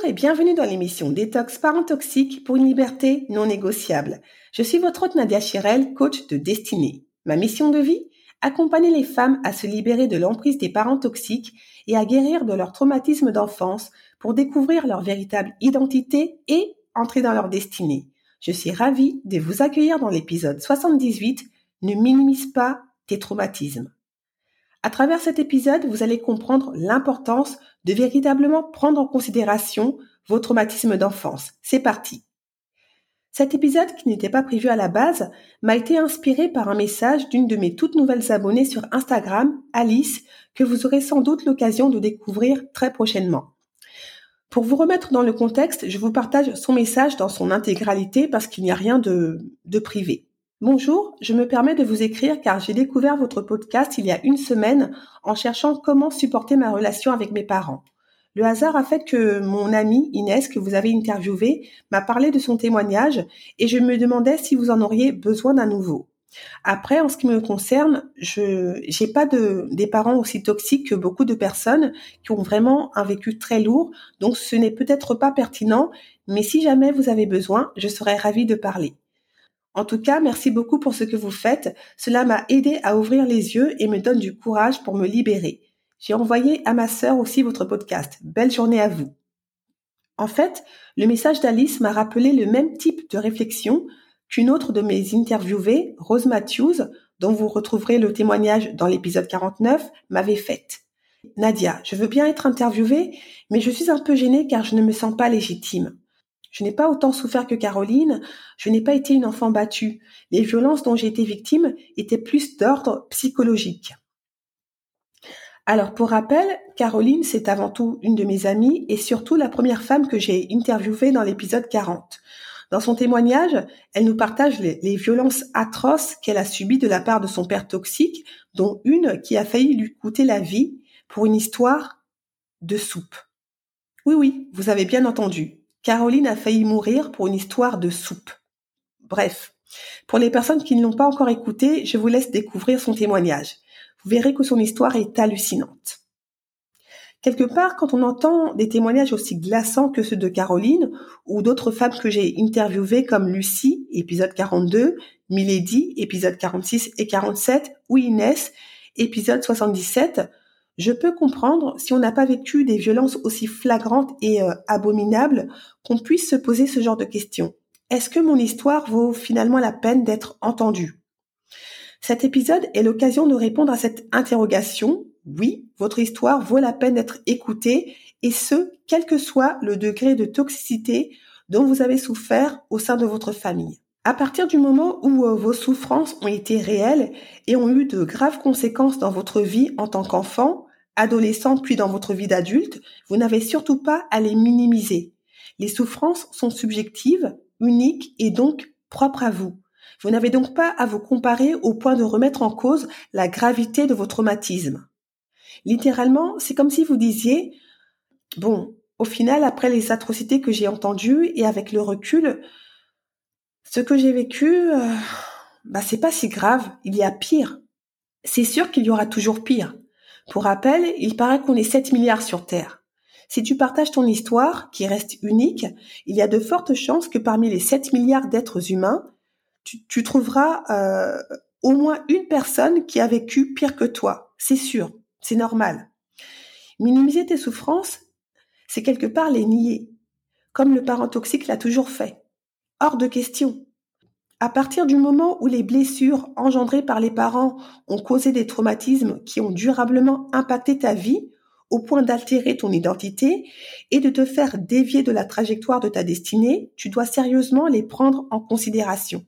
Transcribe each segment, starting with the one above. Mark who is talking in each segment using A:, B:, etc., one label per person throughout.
A: Bonjour et bienvenue dans l'émission Détox Parents Toxiques pour une liberté non négociable. Je suis votre hôte Nadia Chirel, coach de destinée. Ma mission de vie? Accompagner les femmes à se libérer de l'emprise des parents toxiques et à guérir de leur traumatisme d'enfance pour découvrir leur véritable identité et entrer dans leur destinée. Je suis ravie de vous accueillir dans l'épisode 78 Ne minimise pas tes traumatismes. À travers cet épisode, vous allez comprendre l'importance de véritablement prendre en considération vos traumatismes d'enfance. C'est parti. Cet épisode, qui n'était pas prévu à la base, m'a été inspiré par un message d'une de mes toutes nouvelles abonnées sur Instagram, Alice, que vous aurez sans doute l'occasion de découvrir très prochainement. Pour vous remettre dans le contexte, je vous partage son message dans son intégralité parce qu'il n'y a rien de, privé. Bonjour, je me permets de vous écrire car j'ai découvert votre podcast il y a une semaine en cherchant comment supporter ma relation avec mes parents. Le hasard a fait que mon amie Inès, que vous avez interviewée, m'a parlé de son témoignage et je me demandais si vous en auriez besoin d'un nouveau. Après, en ce qui me concerne, je j'ai pas de des parents aussi toxiques que beaucoup de personnes qui ont vraiment un vécu très lourd, donc ce n'est peut-être pas pertinent, mais si jamais vous avez besoin, je serais ravie de parler. En tout cas, merci beaucoup pour ce que vous faites. Cela m'a aidé à ouvrir les yeux et me donne du courage pour me libérer. J'ai envoyé à ma sœur aussi votre podcast. Belle journée à vous. En fait, le message d'Alice m'a rappelé le même type de réflexion qu'une autre de mes interviewées, Rose Matthews, dont vous retrouverez le témoignage dans l'épisode 49, m'avait faite. Nadia, je veux bien être interviewée, mais je suis un peu gênée car je ne me sens pas légitime. Je n'ai pas autant souffert que Caroline, je n'ai pas été une enfant battue. Les violences dont j'ai été victime étaient plus d'ordre psychologique. Alors pour rappel, Caroline, c'est avant tout une de mes amies et surtout la première femme que j'ai interviewée dans l'épisode 40. Dans son témoignage, elle nous partage les, les violences atroces qu'elle a subies de la part de son père toxique, dont une qui a failli lui coûter la vie pour une histoire de soupe. Oui, oui, vous avez bien entendu, Caroline a failli mourir pour une histoire de soupe. Bref, pour les personnes qui ne l'ont pas encore écouté, je vous laisse découvrir son témoignage. Vous verrez que son histoire est hallucinante. Quelque part, quand on entend des témoignages aussi glaçants que ceux de Caroline ou d'autres femmes que j'ai interviewées comme Lucie, épisode 42, Milady, épisode 46 et 47, ou Inès, épisode 77, je peux comprendre, si on n'a pas vécu des violences aussi flagrantes et euh, abominables, qu'on puisse se poser ce genre de questions. Est-ce que mon histoire vaut finalement la peine d'être entendue? Cet épisode est l'occasion de répondre à cette interrogation. Oui, votre histoire vaut la peine d'être écoutée, et ce, quel que soit le degré de toxicité dont vous avez souffert au sein de votre famille. À partir du moment où euh, vos souffrances ont été réelles et ont eu de graves conséquences dans votre vie en tant qu'enfant, adolescent puis dans votre vie d'adulte, vous n'avez surtout pas à les minimiser. Les souffrances sont subjectives, uniques et donc propres à vous. Vous n'avez donc pas à vous comparer au point de remettre en cause la gravité de vos traumatismes. Littéralement, c'est comme si vous disiez, bon, au final, après les atrocités que j'ai entendues et avec le recul, ce que j'ai vécu, euh, bah c'est pas si grave, il y a pire. C'est sûr qu'il y aura toujours pire. Pour rappel, il paraît qu'on est 7 milliards sur Terre. Si tu partages ton histoire, qui reste unique, il y a de fortes chances que parmi les 7 milliards d'êtres humains, tu, trouveras euh, au moins une personne qui a vécu pire que toi. C'est sûr, c'est normal. Minimiser tes souffrances, c'est quelque part les nier, comme le parent toxique l'a toujours fait. hors de question. À partir du moment où les blessures engendrées par les parents ont causé des traumatismes qui ont durablement impacté ta vie, au point d'altérer ton identité et de te faire dévier de la trajectoire de ta destinée, tu dois sérieusement les prendre en considération.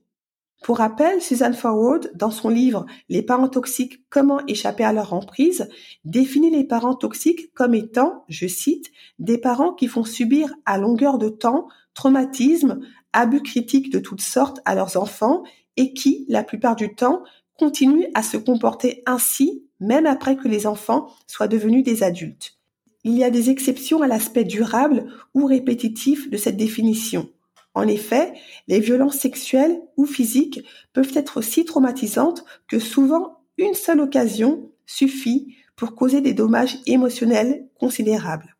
A: Pour rappel, Suzanne Forward, dans son livre Les parents toxiques, comment échapper à leur emprise, définit les parents toxiques comme étant, je cite, des parents qui font subir à longueur de temps traumatismes, abus critiques de toutes sortes à leurs enfants et qui, la plupart du temps, continuent à se comporter ainsi même après que les enfants soient devenus des adultes. Il y a des exceptions à l'aspect durable ou répétitif de cette définition. En effet, les violences sexuelles ou physiques peuvent être si traumatisantes que souvent une seule occasion suffit pour causer des dommages émotionnels considérables.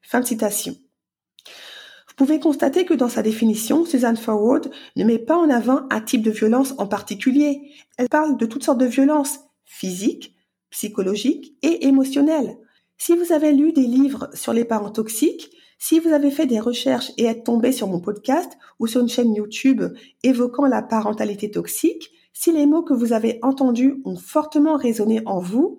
A: Fin de citation. Vous pouvez constater que dans sa définition, Suzanne Forward ne met pas en avant un type de violence en particulier. Elle parle de toutes sortes de violences physiques, psychologiques et émotionnelles. Si vous avez lu des livres sur les parents toxiques, si vous avez fait des recherches et êtes tombé sur mon podcast ou sur une chaîne YouTube évoquant la parentalité toxique, si les mots que vous avez entendus ont fortement résonné en vous,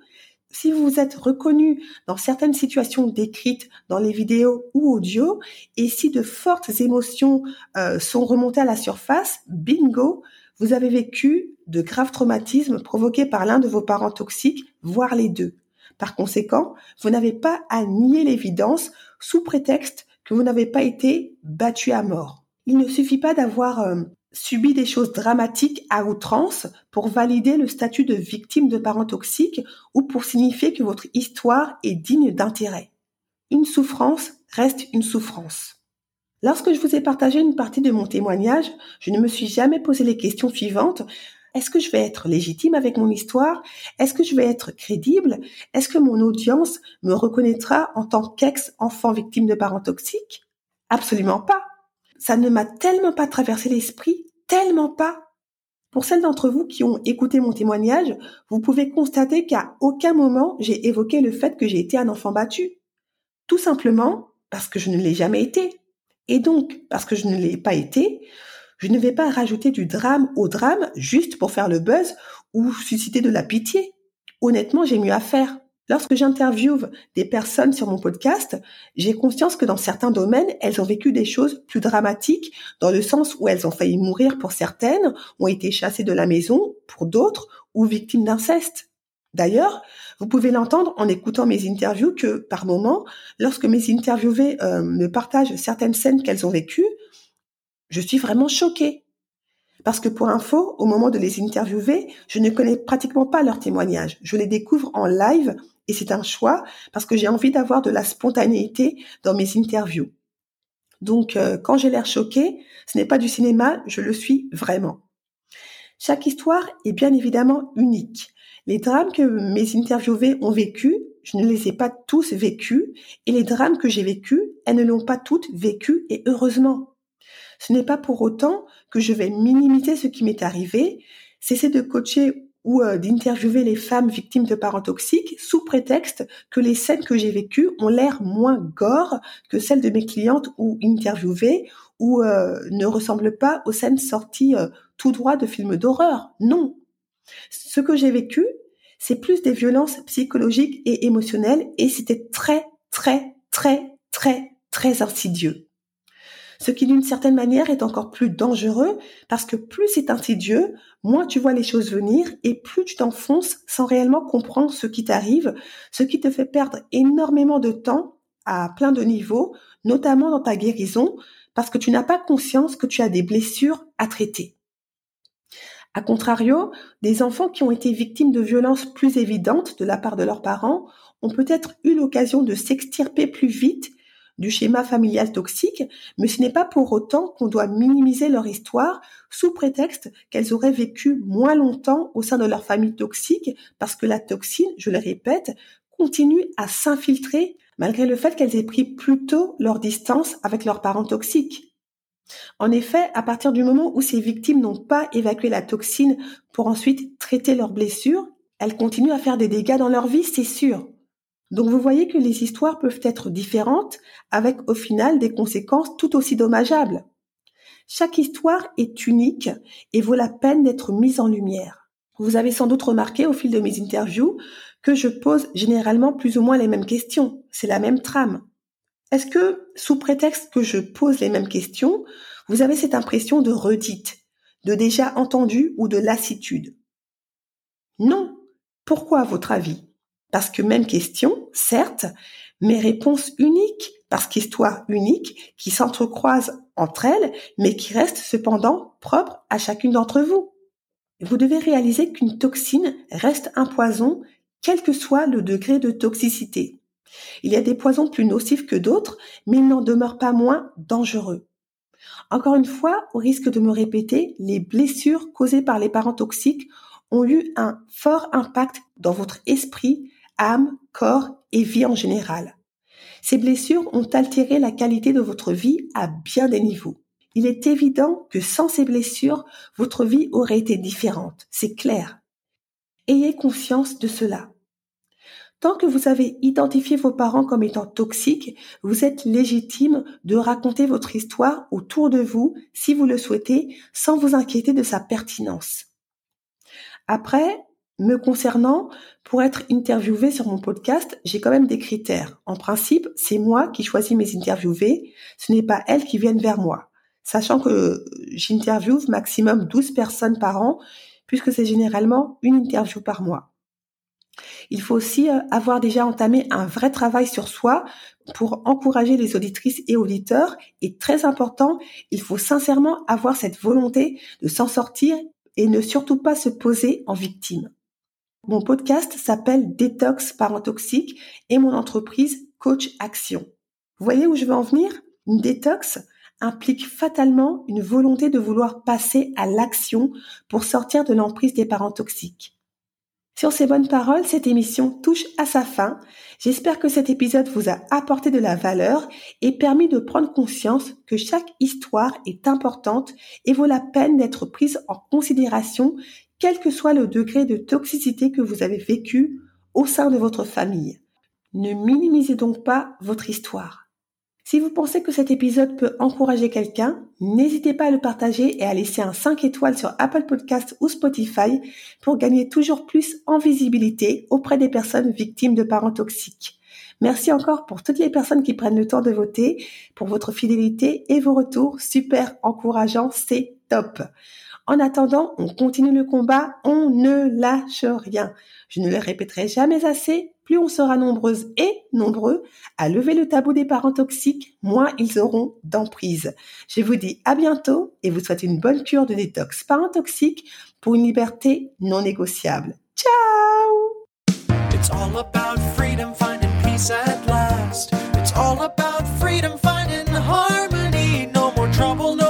A: si vous vous êtes reconnu dans certaines situations décrites dans les vidéos ou audio, et si de fortes émotions euh, sont remontées à la surface, bingo, vous avez vécu de graves traumatismes provoqués par l'un de vos parents toxiques, voire les deux. Par conséquent, vous n'avez pas à nier l'évidence sous prétexte que vous n'avez pas été battu à mort. Il ne suffit pas d'avoir euh, subit des choses dramatiques à outrance pour valider le statut de victime de parents toxiques ou pour signifier que votre histoire est digne d'intérêt. Une souffrance reste une souffrance. Lorsque je vous ai partagé une partie de mon témoignage, je ne me suis jamais posé les questions suivantes. Est-ce que je vais être légitime avec mon histoire? Est-ce que je vais être crédible? Est-ce que mon audience me reconnaîtra en tant qu'ex-enfant victime de parents toxiques? Absolument pas ça ne m'a tellement pas traversé l'esprit, tellement pas. Pour celles d'entre vous qui ont écouté mon témoignage, vous pouvez constater qu'à aucun moment j'ai évoqué le fait que j'ai été un enfant battu. Tout simplement parce que je ne l'ai jamais été. Et donc, parce que je ne l'ai pas été, je ne vais pas rajouter du drame au drame juste pour faire le buzz ou susciter de la pitié. Honnêtement, j'ai mieux à faire. Lorsque j'interviewe des personnes sur mon podcast, j'ai conscience que dans certains domaines, elles ont vécu des choses plus dramatiques, dans le sens où elles ont failli mourir pour certaines, ont été chassées de la maison pour d'autres, ou victimes d'inceste. D'ailleurs, vous pouvez l'entendre en écoutant mes interviews que, par moments, lorsque mes interviewées euh, me partagent certaines scènes qu'elles ont vécues, je suis vraiment choquée. Parce que pour info, au moment de les interviewer, je ne connais pratiquement pas leurs témoignages. Je les découvre en live et c'est un choix parce que j'ai envie d'avoir de la spontanéité dans mes interviews. Donc, euh, quand j'ai l'air choquée, ce n'est pas du cinéma, je le suis vraiment. Chaque histoire est bien évidemment unique. Les drames que mes interviewés ont vécus, je ne les ai pas tous vécus, et les drames que j'ai vécus, elles ne l'ont pas toutes vécu, et heureusement. Ce n'est pas pour autant que je vais minimiser ce qui m'est arrivé, cesser de coacher ou euh, d'interviewer les femmes victimes de parents toxiques sous prétexte que les scènes que j'ai vécues ont l'air moins gore que celles de mes clientes ou interviewées ou euh, ne ressemblent pas aux scènes sorties euh, tout droit de films d'horreur. Non. Ce que j'ai vécu, c'est plus des violences psychologiques et émotionnelles et c'était très, très, très, très, très insidieux. Ce qui d'une certaine manière est encore plus dangereux parce que plus c'est insidieux, moins tu vois les choses venir et plus tu t'enfonces sans réellement comprendre ce qui t'arrive, ce qui te fait perdre énormément de temps à plein de niveaux, notamment dans ta guérison, parce que tu n'as pas conscience que tu as des blessures à traiter. A contrario, des enfants qui ont été victimes de violences plus évidentes de la part de leurs parents ont peut-être eu l'occasion de s'extirper plus vite du schéma familial toxique, mais ce n'est pas pour autant qu'on doit minimiser leur histoire sous prétexte qu'elles auraient vécu moins longtemps au sein de leur famille toxique, parce que la toxine, je le répète, continue à s'infiltrer malgré le fait qu'elles aient pris plus tôt leur distance avec leurs parents toxiques. En effet, à partir du moment où ces victimes n'ont pas évacué la toxine pour ensuite traiter leurs blessures, elles continuent à faire des dégâts dans leur vie, c'est sûr. Donc vous voyez que les histoires peuvent être différentes avec au final des conséquences tout aussi dommageables. Chaque histoire est unique et vaut la peine d'être mise en lumière. Vous avez sans doute remarqué au fil de mes interviews que je pose généralement plus ou moins les mêmes questions. C'est la même trame. Est-ce que, sous prétexte que je pose les mêmes questions, vous avez cette impression de redite, de déjà entendu ou de lassitude? Non. Pourquoi à votre avis? Parce que même question, certes, mais réponse unique, parce qu'histoire unique qui s'entrecroisent entre elles, mais qui restent cependant propres à chacune d'entre vous. Vous devez réaliser qu'une toxine reste un poison, quel que soit le degré de toxicité. Il y a des poisons plus nocifs que d'autres, mais ils n'en demeurent pas moins dangereux. Encore une fois, au risque de me répéter, les blessures causées par les parents toxiques ont eu un fort impact dans votre esprit, âme, corps et vie en général. Ces blessures ont altéré la qualité de votre vie à bien des niveaux. Il est évident que sans ces blessures, votre vie aurait été différente, c'est clair. Ayez conscience de cela. Tant que vous avez identifié vos parents comme étant toxiques, vous êtes légitime de raconter votre histoire autour de vous si vous le souhaitez, sans vous inquiéter de sa pertinence. Après, me concernant, pour être interviewé sur mon podcast, j'ai quand même des critères. En principe, c'est moi qui choisis mes interviewés, ce n'est pas elles qui viennent vers moi. Sachant que j'interviewe maximum 12 personnes par an, puisque c'est généralement une interview par mois. Il faut aussi euh, avoir déjà entamé un vrai travail sur soi pour encourager les auditrices et auditeurs. Et très important, il faut sincèrement avoir cette volonté de s'en sortir et ne surtout pas se poser en victime. Mon podcast s'appelle Détox Parent Toxique et mon entreprise Coach Action. Vous voyez où je veux en venir? Une détox implique fatalement une volonté de vouloir passer à l'action pour sortir de l'emprise des parents toxiques. Sur ces bonnes paroles, cette émission touche à sa fin. J'espère que cet épisode vous a apporté de la valeur et permis de prendre conscience que chaque histoire est importante et vaut la peine d'être prise en considération, quel que soit le degré de toxicité que vous avez vécu au sein de votre famille. Ne minimisez donc pas votre histoire. Si vous pensez que cet épisode peut encourager quelqu'un, n'hésitez pas à le partager et à laisser un 5 étoiles sur Apple Podcast ou Spotify pour gagner toujours plus en visibilité auprès des personnes victimes de parents toxiques. Merci encore pour toutes les personnes qui prennent le temps de voter, pour votre fidélité et vos retours super encourageants, c'est top. En attendant, on continue le combat, on ne lâche rien. Je ne le répéterai jamais assez, plus on sera nombreuses et nombreux à lever le tabou des parents toxiques, moins ils auront d'emprise. Je vous dis à bientôt et vous souhaite une bonne cure de détox parents toxiques pour une liberté non négociable. Ciao! Peace at last. It's all about freedom, finding harmony. No more trouble, no